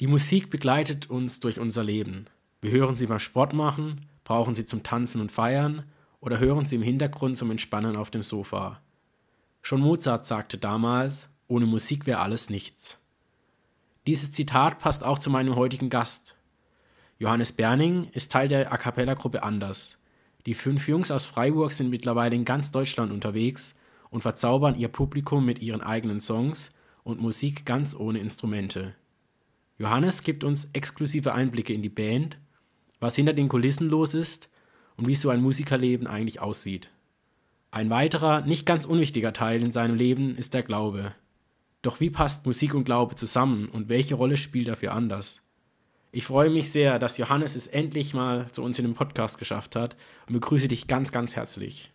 Die Musik begleitet uns durch unser Leben. Wir hören sie beim Sport machen, brauchen sie zum Tanzen und Feiern oder hören sie im Hintergrund zum Entspannen auf dem Sofa. Schon Mozart sagte damals, ohne Musik wäre alles nichts. Dieses Zitat passt auch zu meinem heutigen Gast. Johannes Berning ist Teil der A cappella-Gruppe Anders. Die fünf Jungs aus Freiburg sind mittlerweile in ganz Deutschland unterwegs und verzaubern ihr Publikum mit ihren eigenen Songs und Musik ganz ohne Instrumente. Johannes gibt uns exklusive Einblicke in die Band, was hinter den Kulissen los ist und wie so ein Musikerleben eigentlich aussieht. Ein weiterer, nicht ganz unwichtiger Teil in seinem Leben ist der Glaube. Doch wie passt Musik und Glaube zusammen und welche Rolle spielt dafür anders? Ich freue mich sehr, dass Johannes es endlich mal zu uns in den Podcast geschafft hat und begrüße dich ganz, ganz herzlich.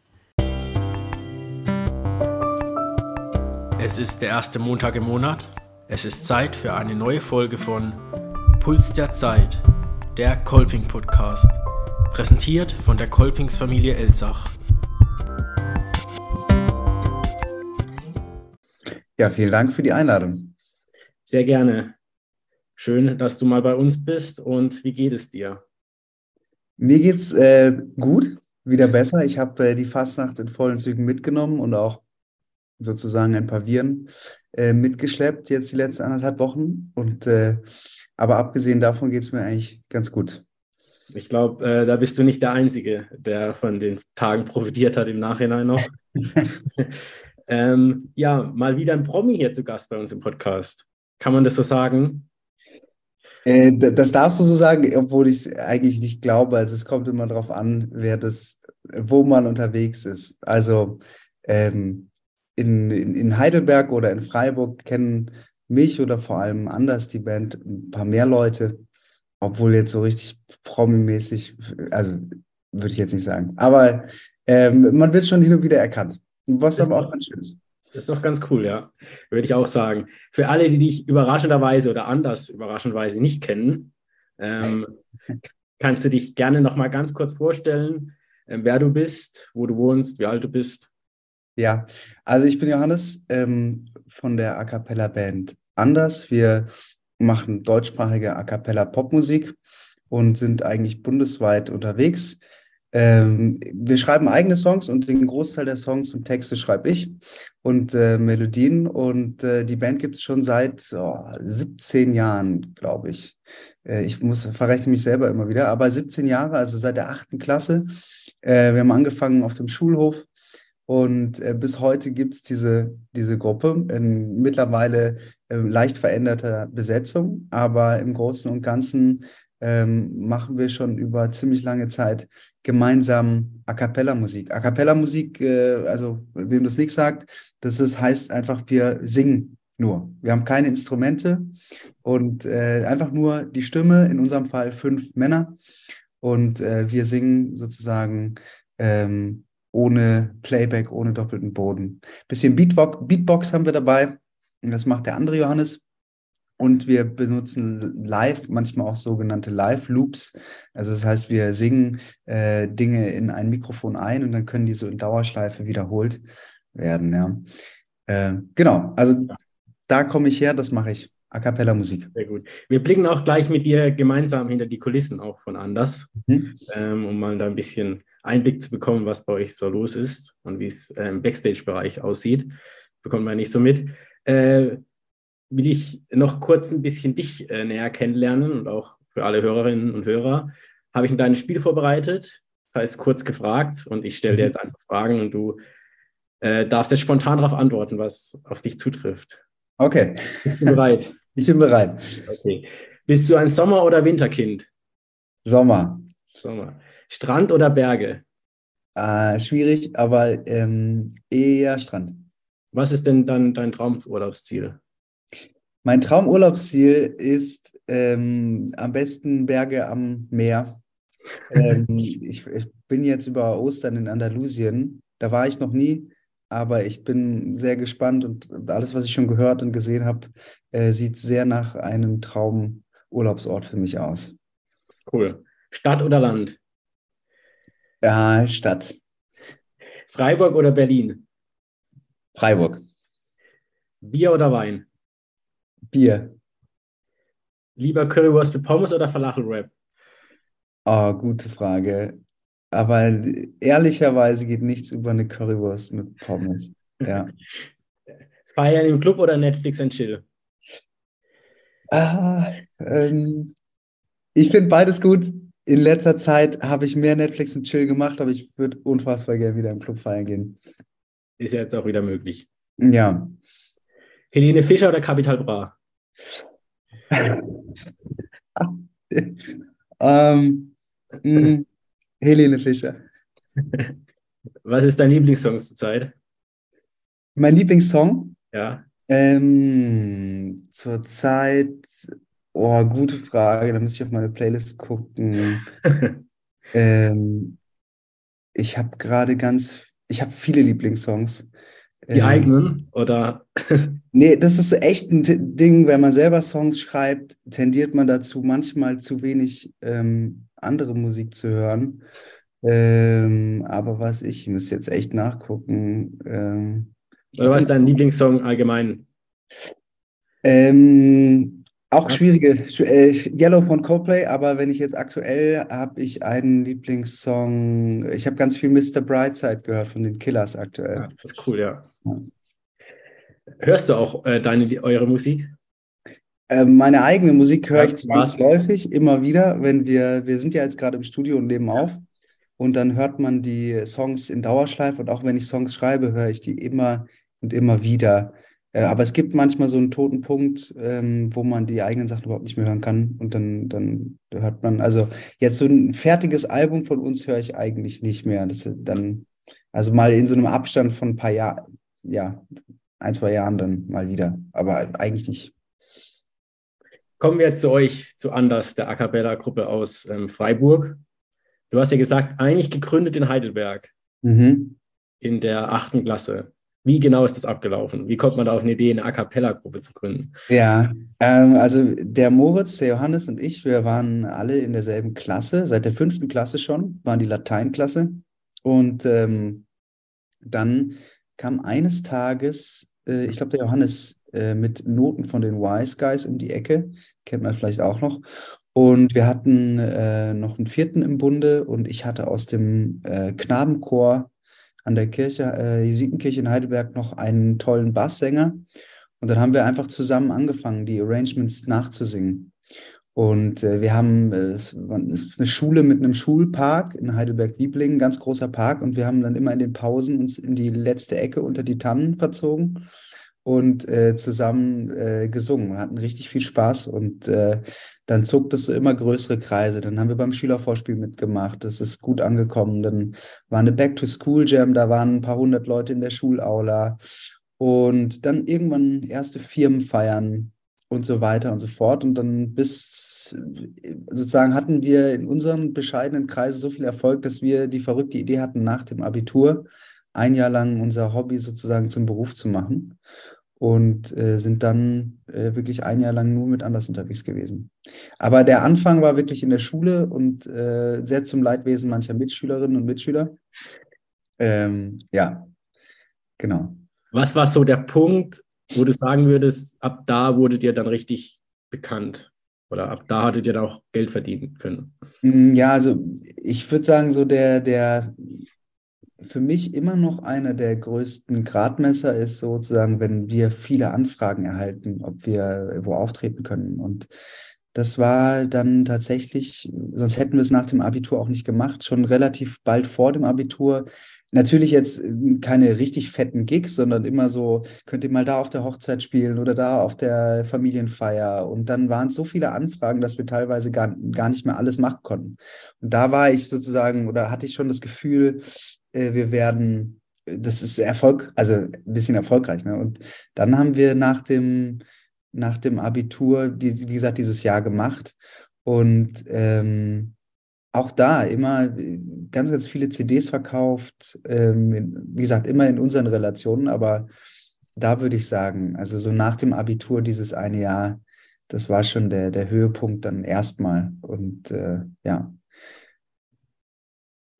Es ist der erste Montag im Monat es ist Zeit für eine neue Folge von Puls der Zeit, der Kolping Podcast, präsentiert von der Kolpingsfamilie Elzach. Ja, vielen Dank für die Einladung. Sehr gerne. Schön, dass du mal bei uns bist und wie geht es dir? Mir geht's äh, gut, wieder besser. Ich habe äh, die Fastnacht in vollen Zügen mitgenommen und auch sozusagen ein paar Viren äh, mitgeschleppt, jetzt die letzten anderthalb Wochen. Und äh, aber abgesehen davon geht es mir eigentlich ganz gut. Ich glaube, äh, da bist du nicht der Einzige, der von den Tagen profitiert hat im Nachhinein noch. ähm, ja, mal wieder ein Promi hier zu Gast bei uns im Podcast. Kann man das so sagen? Äh, das darfst du so sagen, obwohl ich es eigentlich nicht glaube. Also es kommt immer darauf an, wer das, wo man unterwegs ist. Also ähm, in, in, in Heidelberg oder in Freiburg kennen mich oder vor allem anders die Band ein paar mehr Leute, obwohl jetzt so richtig promi-mäßig, also würde ich jetzt nicht sagen. Aber ähm, man wird schon hin und wieder erkannt, was aber auch ganz schön ist. Das ist doch ganz cool, ja. Würde ich auch sagen. Für alle, die dich überraschenderweise oder anders überraschenderweise nicht kennen, ähm, kannst du dich gerne noch mal ganz kurz vorstellen, ähm, wer du bist, wo du wohnst, wie alt du bist. Ja, also ich bin Johannes ähm, von der A Cappella Band Anders. Wir machen deutschsprachige A Cappella Popmusik und sind eigentlich bundesweit unterwegs. Ähm, wir schreiben eigene Songs und den Großteil der Songs und Texte schreibe ich und äh, Melodien. Und äh, die Band gibt es schon seit oh, 17 Jahren, glaube ich. Äh, ich muss verrechne mich selber immer wieder, aber 17 Jahre, also seit der achten Klasse. Äh, wir haben angefangen auf dem Schulhof und äh, bis heute gibt es diese, diese Gruppe in mittlerweile äh, leicht veränderter Besetzung, aber im Großen und Ganzen ähm, machen wir schon über ziemlich lange Zeit gemeinsam A cappella Musik. A cappella Musik, äh, also wem das nicht sagt, das ist, heißt einfach, wir singen nur. Wir haben keine Instrumente und äh, einfach nur die Stimme, in unserem Fall fünf Männer. Und äh, wir singen sozusagen ähm, ohne Playback, ohne doppelten Boden. Bisschen Beatbox, Beatbox haben wir dabei. Das macht der andere Johannes. Und wir benutzen live, manchmal auch sogenannte Live-Loops. Also das heißt, wir singen äh, Dinge in ein Mikrofon ein und dann können die so in Dauerschleife wiederholt werden. Ja. Äh, genau, also da komme ich her, das mache ich. A cappella Musik. Sehr gut. Wir blicken auch gleich mit dir gemeinsam hinter die Kulissen auch von anders, mhm. ähm, um mal da ein bisschen Einblick zu bekommen, was bei euch so los ist und wie es äh, im Backstage-Bereich aussieht. Bekommt man nicht so mit. Äh, will ich noch kurz ein bisschen dich äh, näher kennenlernen und auch für alle Hörerinnen und Hörer habe ich ein kleines Spiel vorbereitet. Das heißt kurz gefragt und ich stelle dir mhm. jetzt einfach Fragen und du äh, darfst jetzt spontan darauf antworten, was auf dich zutrifft. Okay. Bist du bereit? Ich bin bereit. Okay. Bist du ein Sommer- oder Winterkind? Sommer. Sommer. Strand oder Berge? Äh, schwierig, aber ähm, eher Strand. Was ist denn dann dein Traumurlaubsziel? Mein Traumurlaubsziel ist ähm, am besten Berge am Meer. ähm, ich, ich, bin jetzt über Ostern in Andalusien. Da war ich noch nie, aber ich bin sehr gespannt und alles, was ich schon gehört und gesehen habe, äh, sieht sehr nach einem Traumurlaubsort für mich aus. Cool. Stadt oder Land? Ja, Stadt. Freiburg oder Berlin? Freiburg. Bier oder Wein? Bier. Lieber Currywurst mit Pommes oder Falafel-Wrap? Oh, gute Frage. Aber ehrlicherweise geht nichts über eine Currywurst mit Pommes. Ja. Feiern im Club oder Netflix and Chill? Ah, ähm, ich finde beides gut. In letzter Zeit habe ich mehr Netflix und Chill gemacht, aber ich würde unfassbar gerne wieder im Club feiern gehen. Ist ja jetzt auch wieder möglich. Ja. Helene Fischer oder Capital Bra? ähm, mh, Helene Fischer. Was ist dein Lieblingssong zurzeit? Mein Lieblingssong? Ja. Ähm, zurzeit, oh, gute Frage, da muss ich auf meine Playlist gucken. ähm, ich habe gerade ganz, ich habe viele Lieblingssongs. Die Ähm, eigenen oder? Nee, das ist echt ein T- Ding, wenn man selber Songs schreibt, tendiert man dazu, manchmal zu wenig ähm, andere Musik zu hören. Ähm, aber was ich, ich muss jetzt echt nachgucken. Ähm, Oder was ist dein Lieblingssong allgemein? ähm, auch schwierige, schw- äh, Yellow von Coldplay, aber wenn ich jetzt aktuell habe ich einen Lieblingssong, ich habe ganz viel Mr. Brightside gehört von den Killers aktuell. Ja, das ist cool, ja. Ja. Hörst du auch äh, deine, eure Musik? Ähm, meine eigene Musik höre Ja, ich zwangsläufig immer wieder, wenn wir, wir sind ja jetzt gerade im Studio und nehmen auf und dann hört man die Songs in Dauerschleife und auch wenn ich Songs schreibe, höre ich die immer und immer wieder. Äh, aber es gibt manchmal so einen toten Punkt, ähm, wo man die eigenen Sachen überhaupt nicht mehr hören kann und dann, dann hört man, also jetzt so ein fertiges Album von uns höre ich eigentlich nicht mehr. Das dann, also mal in so einem Abstand von ein paar Jahren, ja, ein, zwei Jahren dann mal wieder, aber eigentlich nicht. Kommen wir zu euch, zu Anders, der A Cappella-Gruppe aus ähm, Freiburg. Du hast ja gesagt, eigentlich gegründet in Heidelberg Mhm. in der achten Klasse. Wie genau ist das abgelaufen? Wie kommt man da auf eine Idee, eine A Cappella-Gruppe zu gründen? Ja, ähm, also der Moritz, der Johannes und ich, wir waren alle in derselben Klasse, seit der fünften Klasse schon, waren die Lateinklasse. Und ähm, dann kam eines Tages, äh, ich glaube, der Johannes äh, mit Noten von den Wise Guys um die Ecke, kennt man vielleicht auch noch. Und wir hatten äh, noch einen vierten im Bunde und ich hatte aus dem äh, Knabenchor an der Kirche, äh, Jesuitenkirche in Heidelberg noch einen tollen Basssänger. Und dann haben wir einfach zusammen angefangen, die Arrangements nachzusingen. Und äh, wir haben äh, eine Schule mit einem Schulpark in Heidelberg-Wieblingen, ganz großer Park. Und wir haben dann immer in den Pausen uns in die letzte Ecke unter die Tannen verzogen und äh, zusammen äh, gesungen. Wir hatten richtig viel Spaß und äh, dann zog das so immer größere Kreise. Dann haben wir beim Schülervorspiel mitgemacht. Das ist gut angekommen. Dann war eine Back-to-School-Jam, da waren ein paar hundert Leute in der Schulaula. Und dann irgendwann erste Firmenfeiern und so weiter und so fort. Und dann bis sozusagen hatten wir in unseren bescheidenen Kreisen so viel Erfolg, dass wir die verrückte Idee hatten, nach dem Abitur ein Jahr lang unser Hobby sozusagen zum Beruf zu machen. Und äh, sind dann äh, wirklich ein Jahr lang nur mit Anders unterwegs gewesen. Aber der Anfang war wirklich in der Schule und äh, sehr zum Leidwesen mancher Mitschülerinnen und Mitschüler. Ähm, ja, genau. Was war so der Punkt, wo du sagen würdest, ab da wurdet ihr dann richtig bekannt? Oder ab da hattet ihr dann auch Geld verdienen können? Mm, Ja, also ich würde sagen, so der, der für mich immer noch einer der größten Gradmesser ist sozusagen, wenn wir viele Anfragen erhalten, ob wir wo auftreten können. Und das war dann tatsächlich, sonst hätten wir es nach dem Abitur auch nicht gemacht, schon relativ bald vor dem Abitur. Natürlich jetzt keine richtig fetten Gigs, sondern immer so, könnt ihr mal da auf der Hochzeit spielen oder da auf der Familienfeier. Und dann waren es so viele Anfragen, dass wir teilweise gar, gar nicht mehr alles machen konnten. Und da war ich sozusagen, oder hatte ich schon das Gefühl, wir werden, das ist Erfolg, also ein bisschen erfolgreich. Ne? Und dann haben wir nach dem, nach dem Abitur, die, wie gesagt, dieses Jahr gemacht. Und ähm, auch da immer ganz, ganz viele CDs verkauft. Ähm, wie gesagt, immer in unseren Relationen, aber da würde ich sagen, also so nach dem Abitur dieses eine Jahr, das war schon der, der Höhepunkt dann erstmal. Und äh, ja.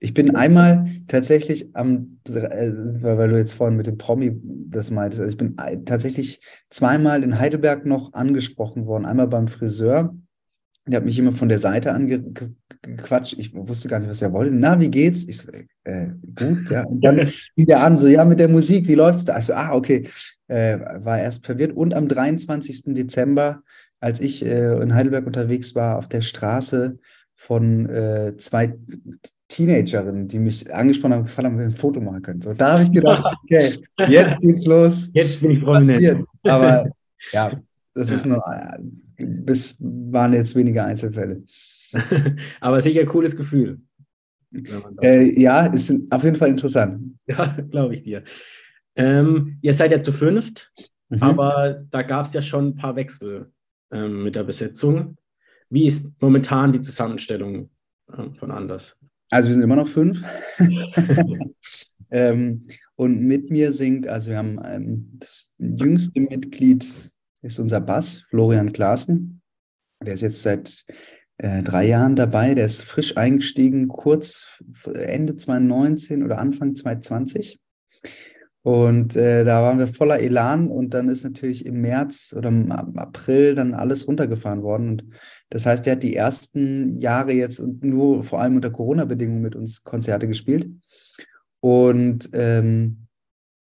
Ich bin einmal tatsächlich am, äh, weil du jetzt vorhin mit dem Promi das meintest, also ich bin tatsächlich zweimal in Heidelberg noch angesprochen worden. Einmal beim Friseur, Der hat mich immer von der Seite angequatscht. Ich wusste gar nicht, was er wollte. Na, wie geht's? Ich so, äh, gut, ja. Und dann fing der an, so, ja, mit der Musik, wie läuft's da? Ich so, ah, okay. Äh, war erst verwirrt. Und am 23. Dezember, als ich äh, in Heidelberg unterwegs war, auf der Straße von äh, zwei Teenagerinnen, die mich angesprochen haben, gefallen haben, wir ein Foto machen können. So, da habe ich gedacht, okay, jetzt geht's los. Jetzt bin ich prominent. Aber ja, das ist nur, bis waren jetzt weniger Einzelfälle. Aber sicher ein cooles Gefühl. Äh, ja, ist auf jeden Fall interessant. Ja, glaube ich dir. Ähm, ihr seid ja zu fünft, mhm. aber da gab es ja schon ein paar Wechsel ähm, mit der Besetzung. Wie ist momentan die Zusammenstellung ähm, von Anders? Also wir sind immer noch fünf. ähm, und mit mir singt, also wir haben ähm, das jüngste Mitglied ist unser Bass, Florian Klaassen. Der ist jetzt seit äh, drei Jahren dabei. Der ist frisch eingestiegen, kurz Ende 2019 oder Anfang 2020. Und äh, da waren wir voller Elan und dann ist natürlich im März oder im April dann alles runtergefahren worden. Und das heißt, der hat die ersten Jahre jetzt und nur vor allem unter Corona-Bedingungen mit uns Konzerte gespielt. Und ähm,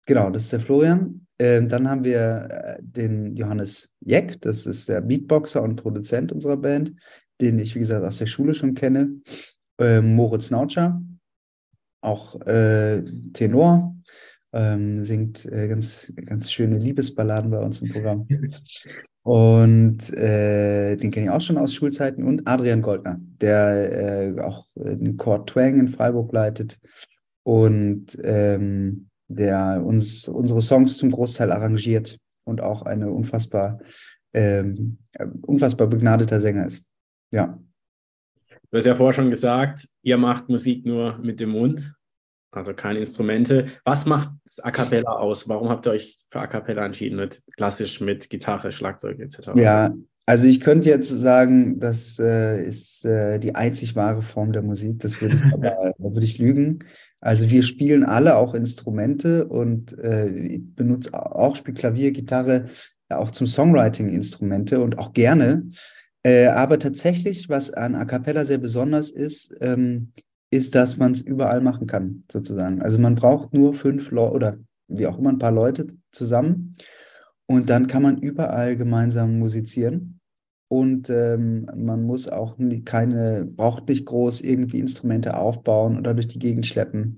genau, das ist der Florian. Ähm, dann haben wir äh, den Johannes Jeck, das ist der Beatboxer und Produzent unserer Band, den ich, wie gesagt, aus der Schule schon kenne. Ähm, Moritz Nautscher, auch äh, Tenor, ähm, singt äh, ganz, ganz schöne Liebesballaden bei uns im Programm. Und äh, den kenne ich auch schon aus Schulzeiten. Und Adrian Goldner, der äh, auch den Chord Twang in Freiburg leitet und ähm, der uns unsere Songs zum Großteil arrangiert und auch eine unfassbar, ähm, unfassbar begnadeter Sänger ist. Ja. Du hast ja vorher schon gesagt, ihr macht Musik nur mit dem Mund, also keine Instrumente. Was macht A Cappella aus? Warum habt ihr euch für A Cappella entschieden, mit klassisch mit Gitarre, Schlagzeug etc.? Ja, also ich könnte jetzt sagen, das äh, ist äh, die einzig wahre Form der Musik. Das würde ich aber, da würde ich lügen. Also wir spielen alle auch Instrumente und äh, ich benutze auch, spiele Klavier, Gitarre, ja, auch zum Songwriting Instrumente und auch gerne. Äh, aber tatsächlich, was an A Cappella sehr besonders ist, ähm, ist, dass man es überall machen kann, sozusagen. Also man braucht nur fünf Leute oder wie auch immer ein paar Leute zusammen und dann kann man überall gemeinsam musizieren. Und ähm, man muss auch nie, keine, braucht nicht groß irgendwie Instrumente aufbauen oder durch die Gegend schleppen.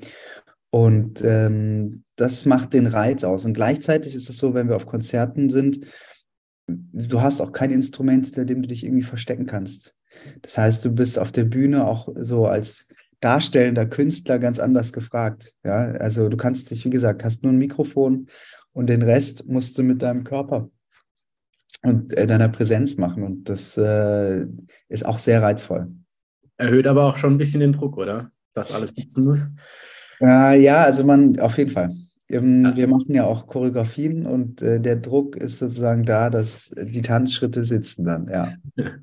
Und ähm, das macht den Reiz aus. Und gleichzeitig ist es so, wenn wir auf Konzerten sind, du hast auch kein Instrument, hinter dem du dich irgendwie verstecken kannst. Das heißt, du bist auf der Bühne auch so als darstellender Künstler ganz anders gefragt. Ja, also du kannst dich, wie gesagt, hast nur ein Mikrofon und den Rest musst du mit deinem Körper und äh, deiner Präsenz machen. Und das äh, ist auch sehr reizvoll. Erhöht aber auch schon ein bisschen den Druck, oder? Dass alles sitzen muss. Äh, ja, also man, auf jeden Fall. Ähm, wir machen ja auch Choreografien und äh, der Druck ist sozusagen da, dass die Tanzschritte sitzen dann, ja.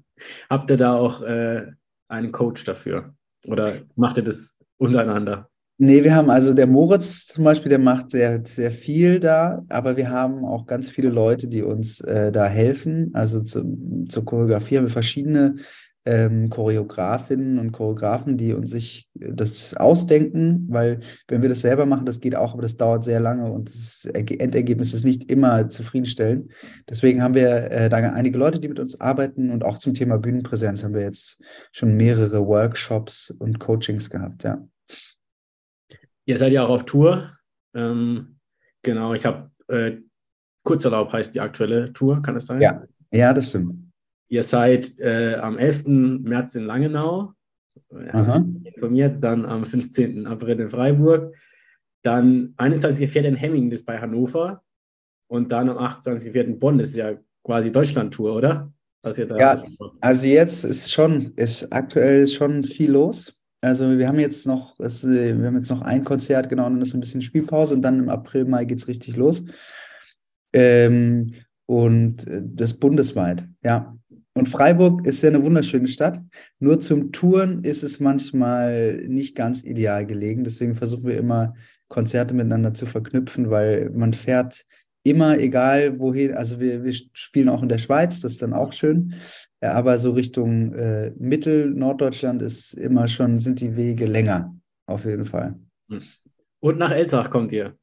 Habt ihr da auch äh, einen Coach dafür? Oder macht ihr das untereinander? Nee, wir haben also der Moritz zum Beispiel, der macht sehr, sehr viel da, aber wir haben auch ganz viele Leute, die uns äh, da helfen. Also zu, zur Choreografie haben wir verschiedene ähm, Choreografinnen und Choreografen, die uns sich das ausdenken, weil wenn wir das selber machen, das geht auch, aber das dauert sehr lange und das Endergebnis ist nicht immer zufriedenstellend. Deswegen haben wir äh, da einige Leute, die mit uns arbeiten und auch zum Thema Bühnenpräsenz haben wir jetzt schon mehrere Workshops und Coachings gehabt, ja. Ihr seid ja auch auf Tour. Ähm, genau, ich habe äh, Kurzerlaub heißt die aktuelle Tour, kann das sein? Ja, ja das stimmt. Ihr seid äh, am 11. März in Langenau, Aha. informiert, dann am 15. April in Freiburg, dann 21.04. in Hemming, das ist bei Hannover und dann am 28.04. in Bonn, das ist ja quasi Deutschland-Tour, oder? Was ihr da ja, also jetzt ist schon, ist aktuell schon viel los. Also wir haben jetzt noch, das, äh, wir haben jetzt noch ein Konzert, genau, und dann ist ein bisschen Spielpause und dann im April, Mai geht es richtig los. Ähm, und äh, das bundesweit, ja. Und Freiburg ist ja eine wunderschöne Stadt. Nur zum Touren ist es manchmal nicht ganz ideal gelegen. Deswegen versuchen wir immer, Konzerte miteinander zu verknüpfen, weil man fährt immer egal wohin, also wir, wir spielen auch in der Schweiz, das ist dann auch schön. Ja, aber so Richtung äh, Mittel, Norddeutschland ist immer schon, sind die Wege länger, auf jeden Fall. Und nach Elsach kommt ihr.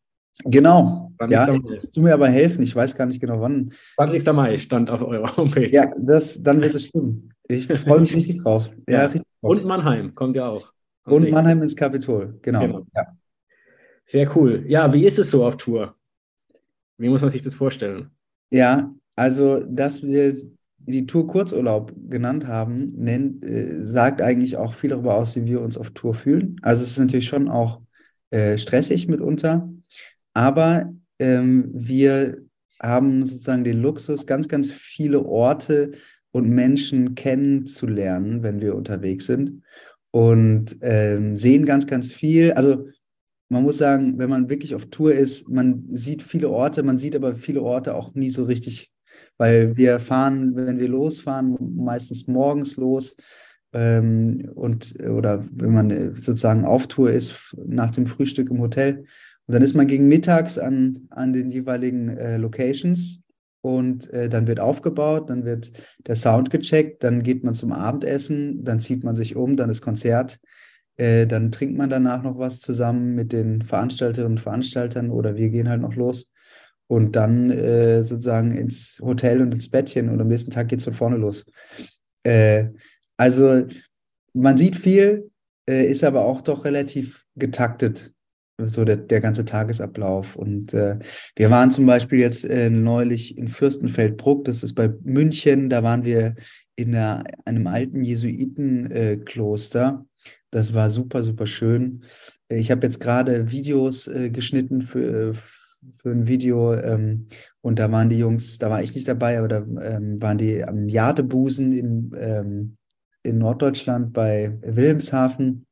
Genau. Ja, du mir aber helfen, ich weiß gar nicht genau wann. 20. Mai stand auf eurer Homepage. Ja, das, dann wird es stimmen. Ich freue mich richtig drauf. Ja, ja. Richtig drauf. Und Mannheim kommt ja auch. Und Mannheim ins Kapitol, genau. genau. Ja. Sehr cool. Ja, wie ist es so auf Tour? Wie muss man sich das vorstellen? Ja, also, dass wir die Tour Kurzurlaub genannt haben, nennt, äh, sagt eigentlich auch viel darüber aus, wie wir uns auf Tour fühlen. Also es ist natürlich schon auch äh, stressig mitunter, aber ähm, wir haben sozusagen den Luxus, ganz, ganz viele Orte und Menschen kennenzulernen, wenn wir unterwegs sind und ähm, sehen ganz, ganz viel. Also man muss sagen, wenn man wirklich auf Tour ist, man sieht viele Orte, man sieht aber viele Orte auch nie so richtig, weil wir fahren, wenn wir losfahren, meistens morgens los ähm, und oder wenn man sozusagen auf Tour ist nach dem Frühstück im Hotel. Und dann ist man gegen mittags an, an den jeweiligen äh, Locations und äh, dann wird aufgebaut, dann wird der Sound gecheckt, dann geht man zum Abendessen, dann zieht man sich um, dann ist Konzert äh, dann trinkt man danach noch was zusammen mit den Veranstalterinnen und Veranstaltern oder wir gehen halt noch los und dann äh, sozusagen ins Hotel und ins Bettchen und am nächsten Tag geht es von vorne los. Äh, also man sieht viel, äh, ist aber auch doch relativ getaktet, so der, der ganze Tagesablauf. Und äh, wir waren zum Beispiel jetzt äh, neulich in Fürstenfeldbruck, das ist bei München, da waren wir in einer, einem alten Jesuitenkloster das war super, super schön. Ich habe jetzt gerade Videos äh, geschnitten für, für ein Video ähm, und da waren die Jungs, da war ich nicht dabei, aber da ähm, waren die am Jadebusen in, ähm, in Norddeutschland bei Wilhelmshaven.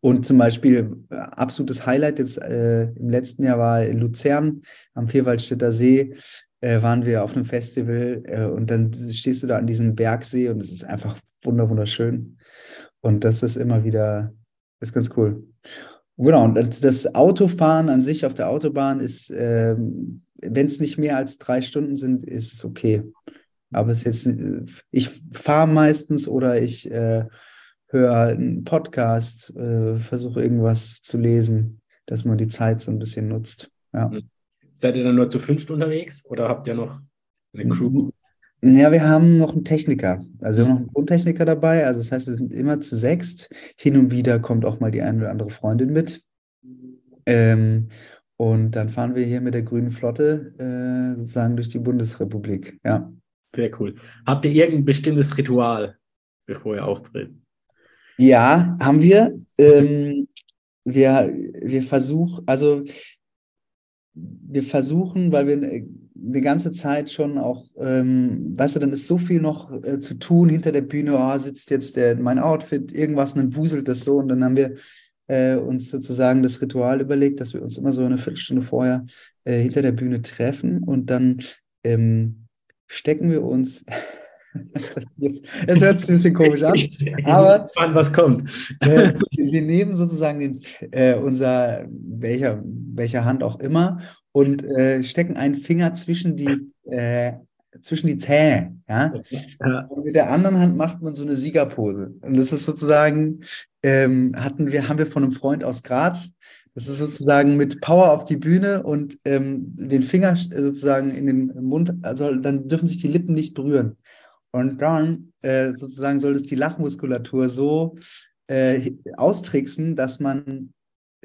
Und zum Beispiel äh, absolutes Highlight jetzt äh, im letzten Jahr war in Luzern am Vierwaldstätter See äh, waren wir auf einem Festival äh, und dann stehst du da an diesem Bergsee und es ist einfach wunderschön. Und das ist immer wieder, ist ganz cool. Genau, und das Autofahren an sich auf der Autobahn ist, ähm, wenn es nicht mehr als drei Stunden sind, ist es okay. Aber es ist jetzt, ich fahre meistens oder ich äh, höre einen Podcast, äh, versuche irgendwas zu lesen, dass man die Zeit so ein bisschen nutzt. Ja. Hm. Seid ihr dann nur zu fünft unterwegs oder habt ihr noch eine Crew? Ja, wir haben noch einen Techniker. Also wir haben noch einen Grundtechniker dabei. Also das heißt, wir sind immer zu sechst. Hin und wieder kommt auch mal die eine oder andere Freundin mit. Ähm, und dann fahren wir hier mit der grünen Flotte äh, sozusagen durch die Bundesrepublik. Ja. Sehr cool. Habt ihr irgendein bestimmtes Ritual, bevor ihr auftritt? Ja, haben wir. Ähm, wir, wir versuchen, also wir versuchen, weil wir äh, eine ganze Zeit schon auch, ähm, weißt du, dann ist so viel noch äh, zu tun hinter der Bühne, oh, sitzt jetzt der, mein Outfit, irgendwas, und dann wuselt das so. Und dann haben wir äh, uns sozusagen das Ritual überlegt, dass wir uns immer so eine Viertelstunde vorher äh, hinter der Bühne treffen. Und dann ähm, stecken wir uns Es hört sich ein bisschen komisch an, aber an was kommt. Äh, wir nehmen sozusagen den, äh, unser, welcher, welcher Hand auch immer, und äh, stecken einen Finger zwischen die, äh, zwischen die Zähne. Ja? ja? Und mit der anderen Hand macht man so eine Siegerpose. Und das ist sozusagen, ähm, hatten wir, haben wir von einem Freund aus Graz. Das ist sozusagen mit Power auf die Bühne und ähm, den Finger sozusagen in den Mund, also dann dürfen sich die Lippen nicht berühren. Und dann äh, sozusagen soll es die Lachmuskulatur so äh, austricksen, dass man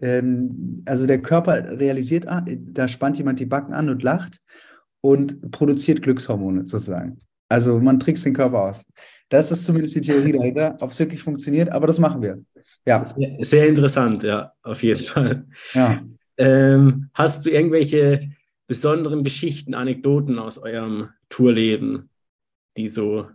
ähm, also der Körper realisiert, ah, da spannt jemand die Backen an und lacht und produziert Glückshormone sozusagen. Also man trickst den Körper aus. Das ist zumindest die Theorie dahinter, ob es wirklich funktioniert, aber das machen wir. Ja. Sehr, sehr interessant, ja, auf jeden Fall. Ja. Ähm, hast du irgendwelche besonderen Geschichten, Anekdoten aus eurem Tourleben, die so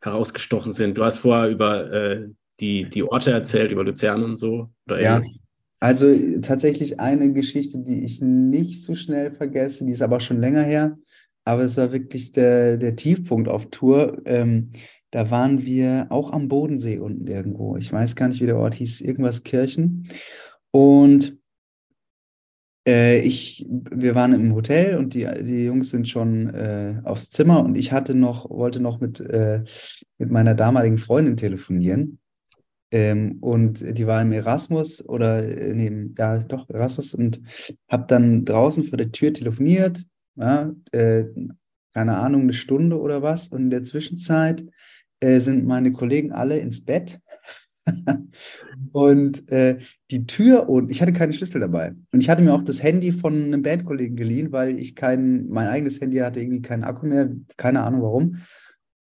herausgestochen sind? Du hast vorher über äh, die, die Orte erzählt, über Luzern und so. ja, ähnlich. Also tatsächlich eine Geschichte, die ich nicht so schnell vergesse, die ist aber schon länger her, aber es war wirklich der, der Tiefpunkt auf Tour. Ähm, da waren wir auch am Bodensee unten irgendwo. Ich weiß gar nicht, wie der Ort hieß, irgendwas Kirchen. Und Äh, ich, wir waren im Hotel und die, die Jungs sind schon äh, aufs Zimmer und ich hatte noch, wollte noch mit, äh, mit meiner damaligen Freundin telefonieren. Ähm, und die war im Erasmus oder äh, nee, ja, doch, Erasmus und habe dann draußen vor der Tür telefoniert, ja, äh, keine Ahnung, eine Stunde oder was. Und in der Zwischenzeit äh, sind meine Kollegen alle ins Bett. und äh, die Tür und ich hatte keinen Schlüssel dabei. Und ich hatte mir auch das Handy von einem Bandkollegen geliehen, weil ich kein, mein eigenes Handy hatte irgendwie keinen Akku mehr, keine Ahnung warum.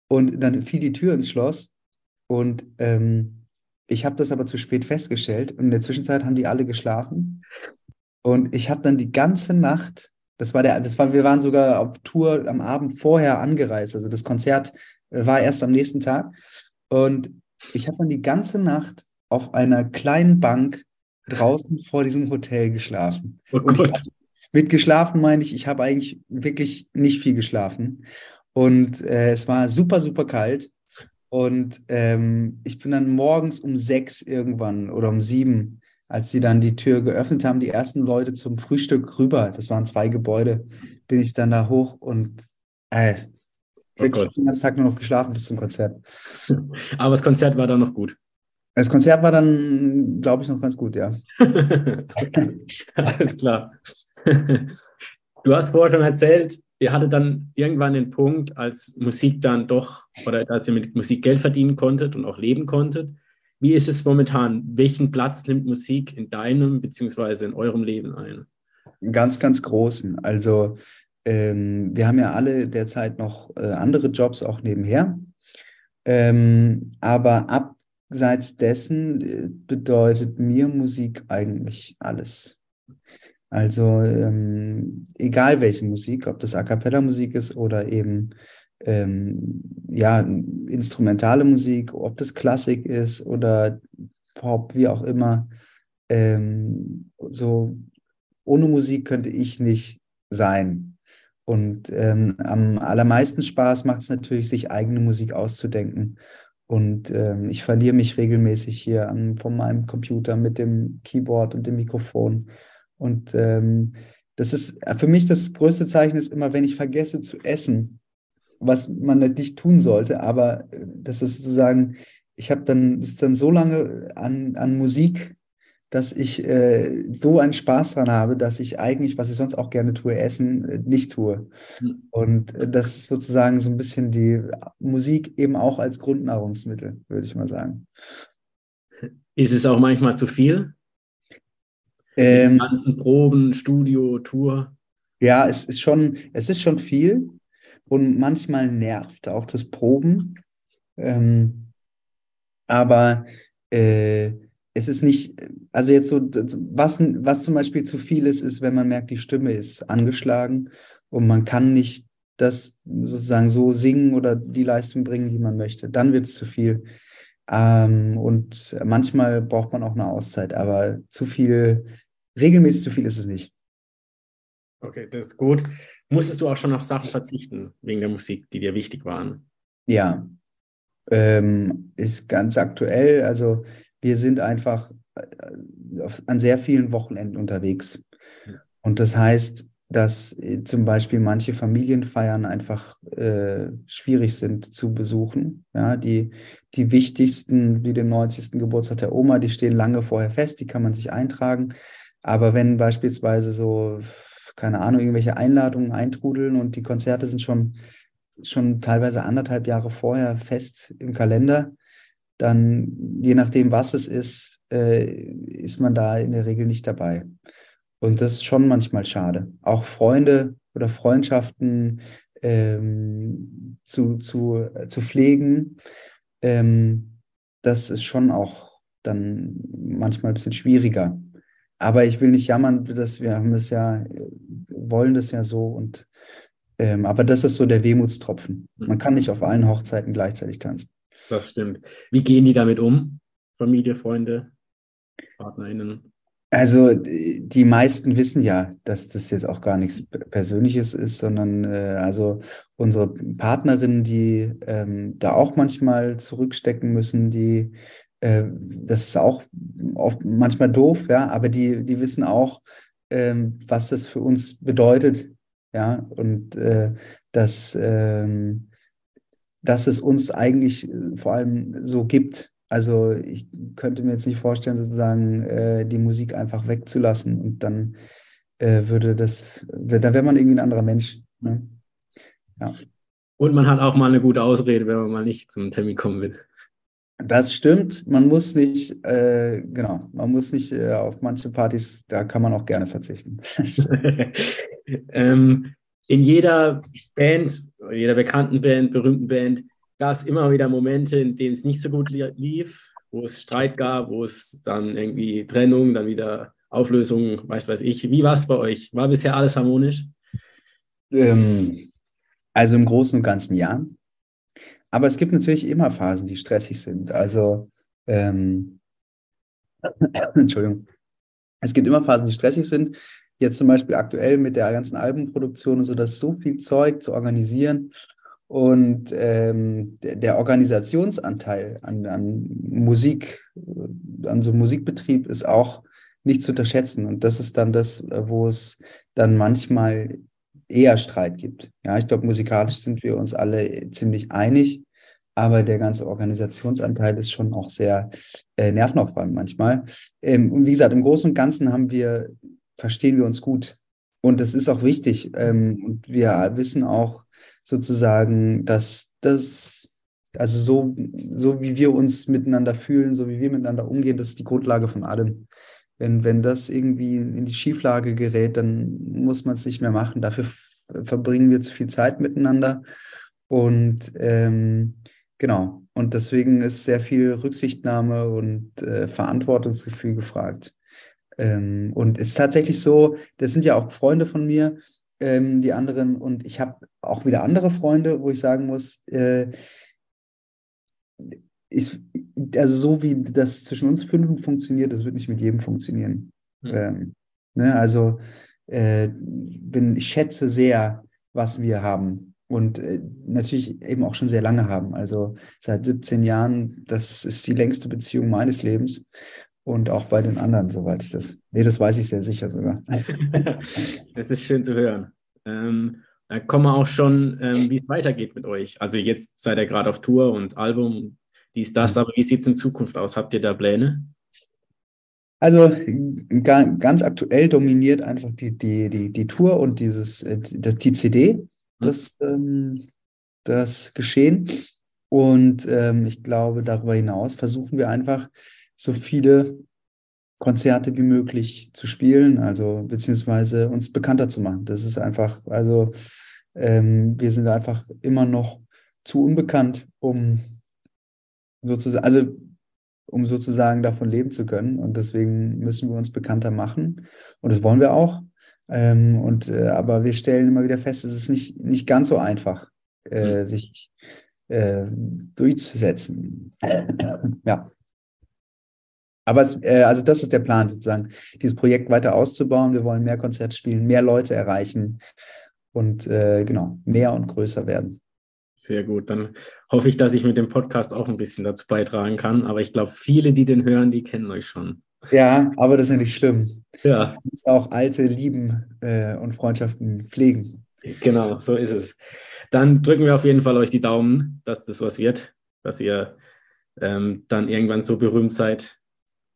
Und dann fiel die Tür ins Schloss und ähm, ich habe das aber zu spät festgestellt und in der Zwischenzeit haben die alle geschlafen. Und ich habe dann die ganze Nacht, das war der, das war, wir waren sogar auf Tour am Abend vorher angereist. Also das Konzert äh, war erst am nächsten Tag. Und ich habe dann die ganze Nacht auf einer kleinen Bank draußen vor diesem Hotel geschlafen. Oh und ich, also, mit geschlafen meine ich, ich habe eigentlich wirklich nicht viel geschlafen. Und äh, es war super, super kalt. Und ähm, ich bin dann morgens um sechs irgendwann oder um sieben, als sie dann die Tür geöffnet haben, die ersten Leute zum Frühstück rüber, das waren zwei Gebäude, bin ich dann da hoch und äh, oh wirklich oh den ganzen Tag nur noch geschlafen bis zum Konzert. Aber das Konzert war dann noch gut. Das Konzert war dann, glaube ich, noch ganz gut, ja. Alles klar. Du hast vorher schon erzählt, ihr hattet dann irgendwann den Punkt, als Musik dann doch, oder als ihr mit Musik Geld verdienen konntet und auch leben konntet. Wie ist es momentan? Welchen Platz nimmt Musik in deinem bzw. in eurem Leben ein? Ganz, ganz großen. Also ähm, wir haben ja alle derzeit noch äh, andere Jobs auch nebenher. Ähm, aber abseits dessen äh, bedeutet mir Musik eigentlich alles. Also ähm, egal welche Musik, ob das A cappella Musik ist oder eben ähm, ja, instrumentale Musik, ob das Klassik ist oder Pop, wie auch immer. Ähm, so ohne Musik könnte ich nicht sein. Und ähm, am allermeisten Spaß macht es natürlich, sich eigene Musik auszudenken. Und ähm, ich verliere mich regelmäßig hier an, von meinem Computer mit dem Keyboard und dem Mikrofon und ähm, das ist für mich das größte Zeichen ist immer, wenn ich vergesse zu essen, was man nicht tun sollte, aber äh, das ist sozusagen, ich habe dann, dann so lange an, an Musik, dass ich äh, so einen Spaß dran habe, dass ich eigentlich, was ich sonst auch gerne tue, Essen, äh, nicht tue. Hm. Und äh, das ist sozusagen so ein bisschen die Musik eben auch als Grundnahrungsmittel, würde ich mal sagen. Ist es auch manchmal zu viel? Ähm, ganzen Proben, Studio, Tour. Ja, es ist schon, es ist schon viel und manchmal nervt auch das Proben. Ähm, aber äh, es ist nicht, also jetzt so, was, was zum Beispiel zu viel ist, ist, wenn man merkt, die Stimme ist angeschlagen und man kann nicht das sozusagen so singen oder die Leistung bringen, die man möchte. Dann wird es zu viel. Ähm, und manchmal braucht man auch eine Auszeit, aber zu viel regelmäßig zu viel ist es nicht. Okay, das ist gut. Musstest du auch schon auf Sachen verzichten wegen der Musik, die dir wichtig waren? Ja, ähm, ist ganz aktuell. Also wir sind einfach äh, an sehr vielen Wochenenden unterwegs. Und das heißt, dass äh, zum Beispiel manche Familienfeiern einfach äh, schwierig sind zu besuchen. Ja, die, die wichtigsten, wie den 90. Geburtstag der Oma, die stehen lange vorher fest, die kann man sich eintragen. Aber wenn beispielsweise so, keine Ahnung, irgendwelche Einladungen eintrudeln und die Konzerte sind schon, schon teilweise anderthalb Jahre vorher fest im Kalender, dann je nachdem, was es ist, äh, ist man da in der Regel nicht dabei. Und das ist schon manchmal schade. Auch Freunde oder Freundschaften ähm, zu, zu, zu pflegen, ähm, das ist schon auch dann manchmal ein bisschen schwieriger. Aber ich will nicht jammern, dass wir haben das ja, wollen das ja so und ähm, aber das ist so der Wehmutstropfen. Man mhm. kann nicht auf allen Hochzeiten gleichzeitig tanzen. Das stimmt. Wie gehen die damit um? Familie, Freunde, PartnerInnen? Also die meisten wissen ja, dass das jetzt auch gar nichts Persönliches ist, sondern äh, also unsere Partnerinnen, die ähm, da auch manchmal zurückstecken müssen, die äh, das ist auch oft manchmal doof, ja, aber die, die wissen auch, ähm, was das für uns bedeutet, ja, und äh, dass, ähm, dass es uns eigentlich äh, vor allem so gibt. Also ich könnte mir jetzt nicht vorstellen, sozusagen äh, die Musik einfach wegzulassen und dann äh, würde das, dann wäre man irgendwie ein anderer Mensch. Ne? Ja. Und man hat auch mal eine gute Ausrede, wenn man mal nicht zum Termin kommen will. Das stimmt. Man muss nicht, äh, genau, man muss nicht äh, auf manche Partys, da kann man auch gerne verzichten. ähm, in jeder Band, jeder bekannten Band, berühmten Band, gab es immer wieder Momente, in denen es nicht so gut lief, wo es Streit gab, wo es dann irgendwie Trennung, dann wieder Auflösung, weiß weiß ich. Wie war es bei euch? War bisher alles harmonisch? Ähm, also im Großen und Ganzen ja. Aber es gibt natürlich immer Phasen, die stressig sind. Also, ähm, Entschuldigung. Es gibt immer Phasen, die stressig sind. Jetzt zum Beispiel aktuell mit der ganzen Albenproduktion und so, dass so viel Zeug zu organisieren und ähm, der, der, Organisationsanteil an, an Musik, an so Musikbetrieb ist auch nicht zu unterschätzen. Und das ist dann das, wo es dann manchmal eher Streit gibt. Ja, ich glaube, musikalisch sind wir uns alle ziemlich einig, aber der ganze Organisationsanteil ist schon auch sehr äh, nervenaufreibend manchmal. Ähm, und wie gesagt, im Großen und Ganzen haben wir, verstehen wir uns gut. Und das ist auch wichtig. Ähm, und wir wissen auch sozusagen, dass das, also so, so wie wir uns miteinander fühlen, so wie wir miteinander umgehen, das ist die Grundlage von allem. Wenn, wenn das irgendwie in die Schieflage gerät, dann muss man es nicht mehr machen. Dafür verbringen wir zu viel Zeit miteinander. Und ähm, genau, und deswegen ist sehr viel Rücksichtnahme und äh, Verantwortungsgefühl gefragt. Ähm, und es ist tatsächlich so, das sind ja auch Freunde von mir, ähm, die anderen, und ich habe auch wieder andere Freunde, wo ich sagen muss, äh, ich, also so wie das zwischen uns fünf funktioniert, das wird nicht mit jedem funktionieren. Mhm. Ähm, ne, also äh, bin, ich schätze sehr, was wir haben und äh, natürlich eben auch schon sehr lange haben. Also seit 17 Jahren, das ist die längste Beziehung meines Lebens und auch bei den anderen, soweit ich das. Nee, das weiß ich sehr sicher sogar. das ist schön zu hören. Ähm, da kommen wir auch schon, ähm, wie es weitergeht mit euch. Also jetzt seid ihr gerade auf Tour und Album dies, das, aber wie sieht es in Zukunft aus? Habt ihr da Pläne? Also ganz aktuell dominiert einfach die, die, die, die Tour und dieses, äh, das, die CD, mhm. das, ähm, das Geschehen. Und ähm, ich glaube, darüber hinaus versuchen wir einfach so viele Konzerte wie möglich zu spielen, also beziehungsweise uns bekannter zu machen. Das ist einfach, also ähm, wir sind einfach immer noch zu unbekannt, um sozusagen, also um sozusagen davon leben zu können. Und deswegen müssen wir uns bekannter machen. Und das wollen wir auch. Ähm, und, äh, aber wir stellen immer wieder fest, es ist nicht, nicht ganz so einfach, äh, mhm. sich äh, durchzusetzen. ja. Aber es, äh, also das ist der Plan sozusagen, dieses Projekt weiter auszubauen. Wir wollen mehr Konzerte spielen, mehr Leute erreichen und äh, genau, mehr und größer werden. Sehr gut. Dann hoffe ich, dass ich mit dem Podcast auch ein bisschen dazu beitragen kann. Aber ich glaube, viele, die den hören, die kennen euch schon. Ja, aber das ist ja nicht schlimm. Ja. Man muss auch alte Lieben äh, und Freundschaften pflegen. Genau, so ist es. Dann drücken wir auf jeden Fall euch die Daumen, dass das was wird, dass ihr ähm, dann irgendwann so berühmt seid,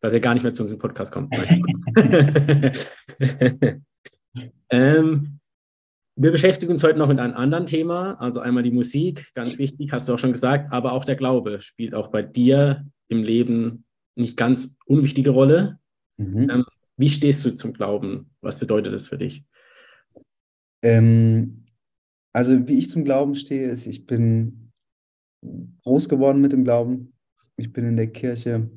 dass ihr gar nicht mehr zu unserem Podcast kommt. ähm, wir beschäftigen uns heute noch mit einem anderen Thema, also einmal die Musik, ganz wichtig, hast du auch schon gesagt, aber auch der Glaube spielt auch bei dir im Leben nicht ganz unwichtige Rolle. Mhm. Ähm, wie stehst du zum Glauben? Was bedeutet das für dich? Ähm, also wie ich zum Glauben stehe, ist, ich bin groß geworden mit dem Glauben. Ich bin in der Kirche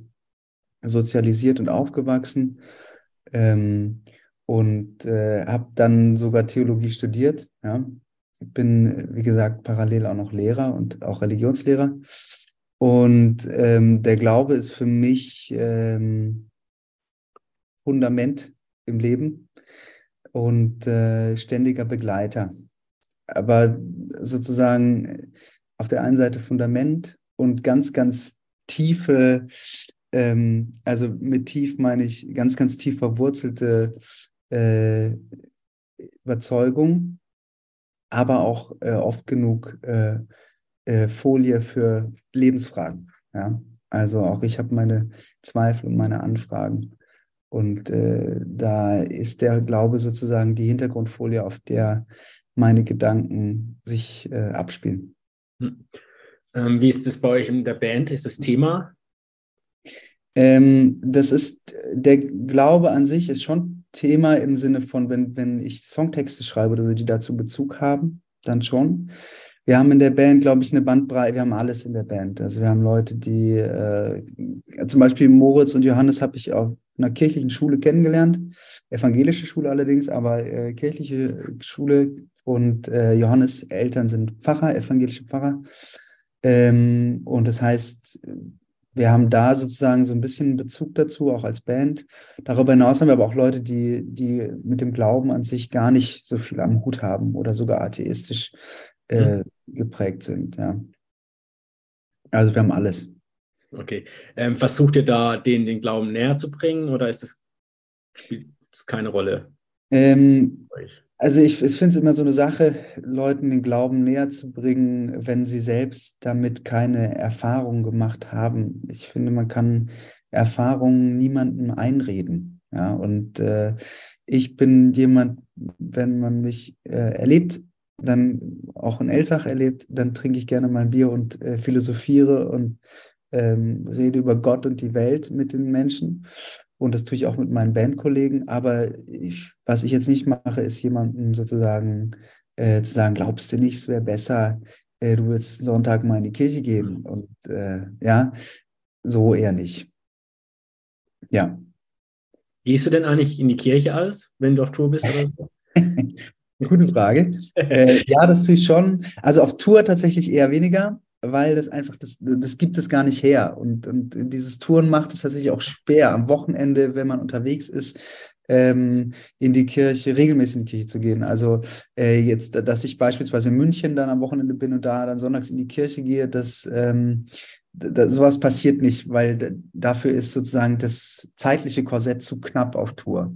sozialisiert und aufgewachsen. Ähm, und äh, habe dann sogar Theologie studiert. Ja. Bin, wie gesagt, parallel auch noch Lehrer und auch Religionslehrer. Und ähm, der Glaube ist für mich ähm, Fundament im Leben und äh, ständiger Begleiter. Aber sozusagen auf der einen Seite Fundament und ganz, ganz tiefe, ähm, also mit tief meine ich ganz, ganz tief verwurzelte äh, Überzeugung, aber auch äh, oft genug äh, äh, Folie für Lebensfragen. Ja? Also auch ich habe meine Zweifel und meine Anfragen. Und äh, da ist der Glaube sozusagen die Hintergrundfolie, auf der meine Gedanken sich äh, abspielen. Hm. Ähm, wie ist das bei euch in der Band? Ist das Thema? Ähm, das ist, der Glaube an sich ist schon Thema im Sinne von, wenn, wenn ich Songtexte schreibe oder so, die dazu Bezug haben, dann schon. Wir haben in der Band, glaube ich, eine Bandbreite, wir haben alles in der Band. Also wir haben Leute, die, äh, zum Beispiel Moritz und Johannes habe ich auf einer kirchlichen Schule kennengelernt, evangelische Schule allerdings, aber äh, kirchliche Schule und äh, Johannes Eltern sind Pfarrer, evangelische Pfarrer. Ähm, und das heißt, wir haben da sozusagen so ein bisschen Bezug dazu, auch als Band. Darüber hinaus haben wir aber auch Leute, die, die mit dem Glauben an sich gar nicht so viel am Hut haben oder sogar atheistisch äh, mhm. geprägt sind. Ja. Also wir haben alles. Okay. Ähm, versucht ihr da denen den Glauben näher zu bringen oder ist das, spielt das keine Rolle? Ähm, also ich, ich finde es immer so eine Sache, Leuten den Glauben näher zu bringen, wenn sie selbst damit keine Erfahrung gemacht haben. Ich finde, man kann Erfahrungen niemandem einreden. Ja, und äh, ich bin jemand, wenn man mich äh, erlebt, dann auch in Elsach erlebt, dann trinke ich gerne mal ein Bier und äh, philosophiere und ähm, rede über Gott und die Welt mit den Menschen. Und das tue ich auch mit meinen Bandkollegen. Aber ich, was ich jetzt nicht mache, ist jemandem sozusagen äh, zu sagen, glaubst du nicht, es wäre besser, äh, du würdest Sonntag mal in die Kirche gehen. Mhm. Und äh, ja, so eher nicht. Ja. Gehst du denn eigentlich in die Kirche alles, wenn du auf Tour bist oder so? Eine gute Frage. äh, ja, das tue ich schon. Also auf Tour tatsächlich eher weniger weil das einfach, das, das gibt es gar nicht her. Und, und dieses Touren macht es tatsächlich auch schwer, am Wochenende, wenn man unterwegs ist, ähm, in die Kirche, regelmäßig in die Kirche zu gehen. Also äh, jetzt, dass ich beispielsweise in München dann am Wochenende bin und da dann sonntags in die Kirche gehe, das, ähm, das sowas passiert nicht, weil dafür ist sozusagen das zeitliche Korsett zu knapp auf Tour.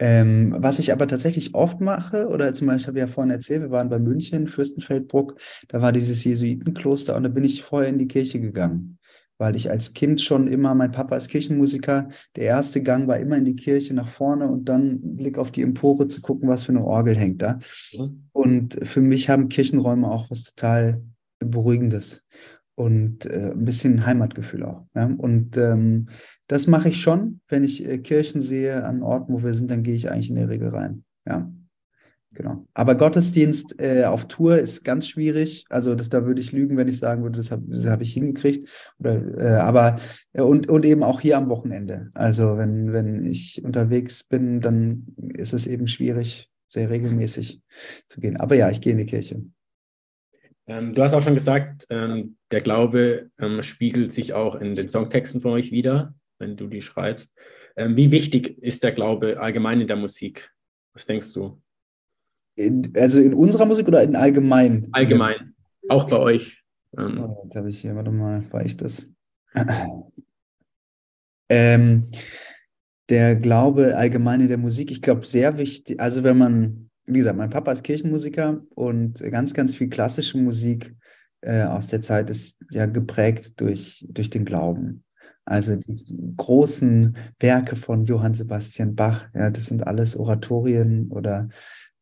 Ähm, was ich aber tatsächlich oft mache, oder zum Beispiel, ich habe ja vorhin erzählt, wir waren bei München, Fürstenfeldbruck, da war dieses Jesuitenkloster und da bin ich vorher in die Kirche gegangen, weil ich als Kind schon immer, mein Papa ist Kirchenmusiker, der erste Gang war immer in die Kirche nach vorne und dann Blick auf die Empore zu gucken, was für eine Orgel hängt da. Und für mich haben Kirchenräume auch was total Beruhigendes und äh, ein bisschen Heimatgefühl auch. Ja? Und ähm, das mache ich schon. Wenn ich äh, Kirchen sehe an Orten, wo wir sind, dann gehe ich eigentlich in der Regel rein. Ja, genau. Aber Gottesdienst äh, auf Tour ist ganz schwierig. Also das, da würde ich lügen, wenn ich sagen würde, das habe hab ich hingekriegt. Oder, äh, aber äh, und, und eben auch hier am Wochenende. Also wenn, wenn ich unterwegs bin, dann ist es eben schwierig, sehr regelmäßig zu gehen. Aber ja, ich gehe in die Kirche. Ähm, du hast auch schon gesagt, ähm, der Glaube ähm, spiegelt sich auch in den Songtexten von euch wieder wenn du die schreibst. Ähm, wie wichtig ist der Glaube allgemein in der Musik? Was denkst du? In, also in unserer Musik oder in allgemein? Allgemein, auch bei euch. Ähm. Oh, jetzt habe ich hier, warte mal, war ich das? ähm, der Glaube allgemein in der Musik, ich glaube, sehr wichtig. Also, wenn man, wie gesagt, mein Papa ist Kirchenmusiker und ganz, ganz viel klassische Musik äh, aus der Zeit ist ja geprägt durch, durch den Glauben. Also die großen Werke von Johann Sebastian Bach, ja, das sind alles Oratorien oder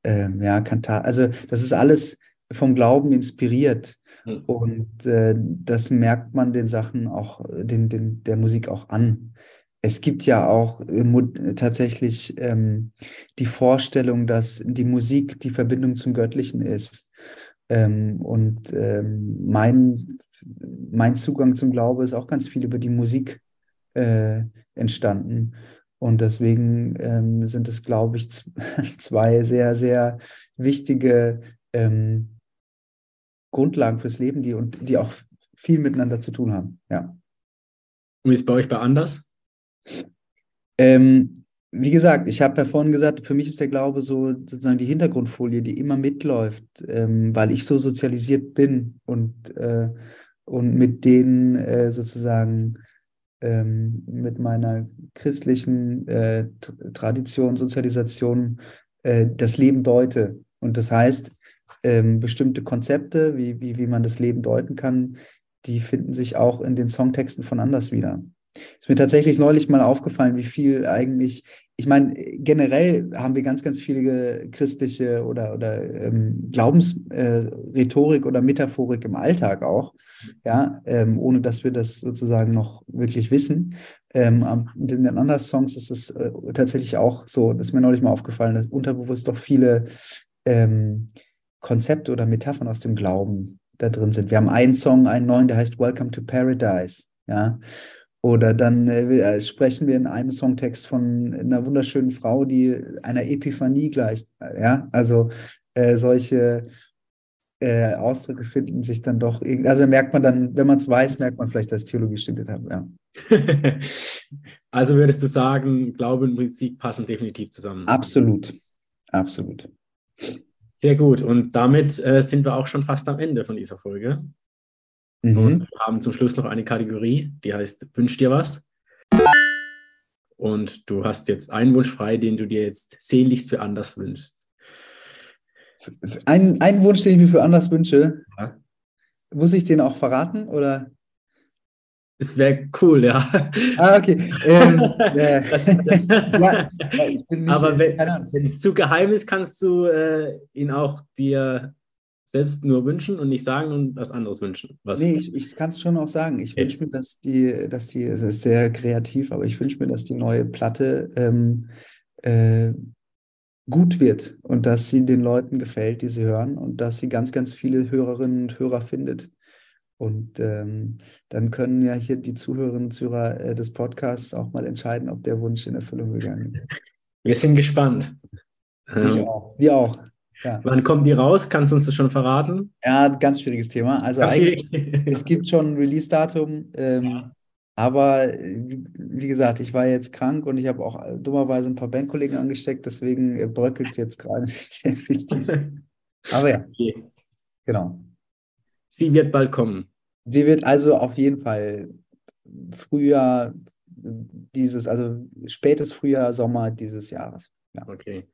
ähm, ja, Kantar. Also das ist alles vom Glauben inspiriert. Mhm. Und äh, das merkt man den Sachen auch, den, den, der Musik auch an. Es gibt ja auch äh, tatsächlich ähm, die Vorstellung, dass die Musik die Verbindung zum Göttlichen ist. Ähm, und ähm, mein mein Zugang zum Glaube ist auch ganz viel über die Musik äh, entstanden. Und deswegen ähm, sind es, glaube ich, zwei sehr, sehr wichtige ähm, Grundlagen fürs Leben, die, und, die auch viel miteinander zu tun haben. Ja. Und wie ist bei euch bei anders? Ähm, wie gesagt, ich habe ja vorhin gesagt, für mich ist der Glaube so sozusagen die Hintergrundfolie, die immer mitläuft, ähm, weil ich so sozialisiert bin und äh, und mit denen äh, sozusagen ähm, mit meiner christlichen äh, Tradition, Sozialisation äh, das Leben deute. Und das heißt, ähm, bestimmte Konzepte, wie, wie, wie man das Leben deuten kann, die finden sich auch in den Songtexten von Anders wieder. Ist mir tatsächlich neulich mal aufgefallen, wie viel eigentlich, ich meine, generell haben wir ganz, ganz viele christliche oder, oder ähm, Glaubensrhetorik äh, oder Metaphorik im Alltag auch, ja, ähm, ohne dass wir das sozusagen noch wirklich wissen. Ähm, und in den anderen Songs ist es äh, tatsächlich auch so, das ist mir neulich mal aufgefallen, dass unterbewusst doch viele ähm, Konzepte oder Metaphern aus dem Glauben da drin sind. Wir haben einen Song, einen neuen, der heißt Welcome to Paradise. Ja. Oder dann äh, äh, sprechen wir in einem Songtext von einer wunderschönen Frau, die einer Epiphanie gleicht. Ja, also äh, solche äh, Ausdrücke finden sich dann doch, also merkt man dann, wenn man es weiß, merkt man vielleicht, dass Theologie studiert hat. Ja. also würdest du sagen, Glaube und Musik passen definitiv zusammen? Absolut, absolut. Sehr gut. Und damit äh, sind wir auch schon fast am Ende von dieser Folge. Mhm. Und wir haben zum Schluss noch eine Kategorie, die heißt Wünsch dir was. Und du hast jetzt einen Wunsch frei, den du dir jetzt sehnlichst für anders wünschst. Ein, einen Wunsch, den ich mir für anders wünsche. Ja. Muss ich den auch verraten? Oder? Es wäre cool, ja. Ah, okay. Ähm, äh, ja, ich bin nicht, Aber wenn es zu geheim ist, kannst du äh, ihn auch dir selbst nur wünschen und nicht sagen und was anderes wünschen. Was nee, ich, ich kann es schon auch sagen. Ich okay. wünsche mir, dass die, dass die, es ist sehr kreativ, aber ich wünsche mir, dass die neue Platte ähm, äh, gut wird und dass sie den Leuten gefällt, die sie hören und dass sie ganz, ganz viele Hörerinnen und Hörer findet. Und ähm, dann können ja hier die Zuhörerinnen und Zuhörer äh, des Podcasts auch mal entscheiden, ob der Wunsch in Erfüllung gegangen ist. Wir sind gespannt. Ich ähm, auch. Wir auch. Ja. Wann kommen die raus? Kannst du uns das schon verraten? Ja, ganz schwieriges Thema. Also eigentlich, es gibt schon ein Release-Datum, ähm, ja. aber wie gesagt, ich war jetzt krank und ich habe auch dummerweise ein paar Bandkollegen angesteckt, deswegen bröckelt jetzt gerade der Release. Aber ja, okay. genau. Sie wird bald kommen. Sie wird also auf jeden Fall Frühjahr dieses, also spätes Frühjahr, Sommer dieses Jahres. Ja. Okay.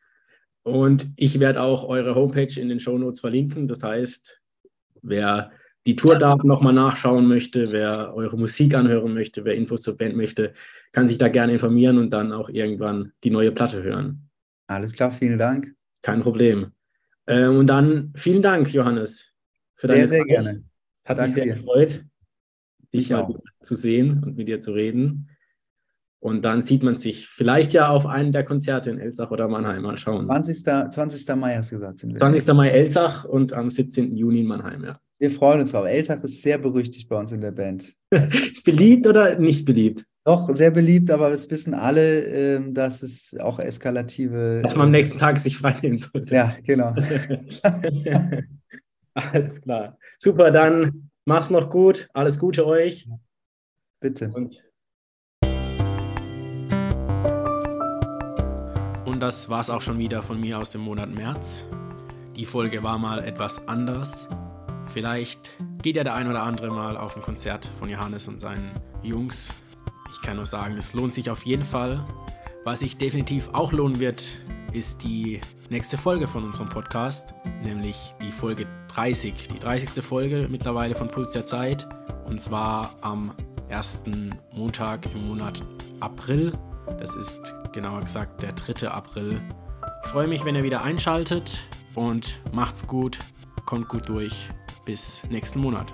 Und ich werde auch eure Homepage in den Show Notes verlinken. Das heißt, wer die Tourdaten nochmal nachschauen möchte, wer eure Musik anhören möchte, wer Infos zur Band möchte, kann sich da gerne informieren und dann auch irgendwann die neue Platte hören. Alles klar, vielen Dank. Kein Problem. Ähm, und dann vielen Dank, Johannes, für sehr, deine sehr Zeit. Sehr, gerne. Hat Danke mich sehr dir. gefreut, dich mal zu sehen und mit dir zu reden. Und dann sieht man sich vielleicht ja auf einen der Konzerte in Elsach oder Mannheim. Mal schauen. 20. 20. Mai hast du gesagt. Sind wir 20. Mai Elsach und am 17. Juni in Mannheim, ja. Wir freuen uns drauf. Elsach ist sehr berüchtigt bei uns in der Band. beliebt oder nicht beliebt? Doch, sehr beliebt, aber es wissen alle, ähm, dass es auch eskalative. Dass man am nächsten Tag sich freinehmen sollte. Ja, genau. Alles klar. Super, dann mach's noch gut. Alles Gute euch. Bitte. Und das war es auch schon wieder von mir aus dem Monat März. Die Folge war mal etwas anders. Vielleicht geht ja der ein oder andere mal auf ein Konzert von Johannes und seinen Jungs. Ich kann nur sagen, es lohnt sich auf jeden Fall. Was sich definitiv auch lohnen wird, ist die nächste Folge von unserem Podcast, nämlich die Folge 30. Die 30. Folge mittlerweile von Puls der Zeit. Und zwar am ersten Montag im Monat April. Das ist genauer gesagt der 3. April. Ich freue mich, wenn ihr wieder einschaltet und macht's gut, kommt gut durch. Bis nächsten Monat.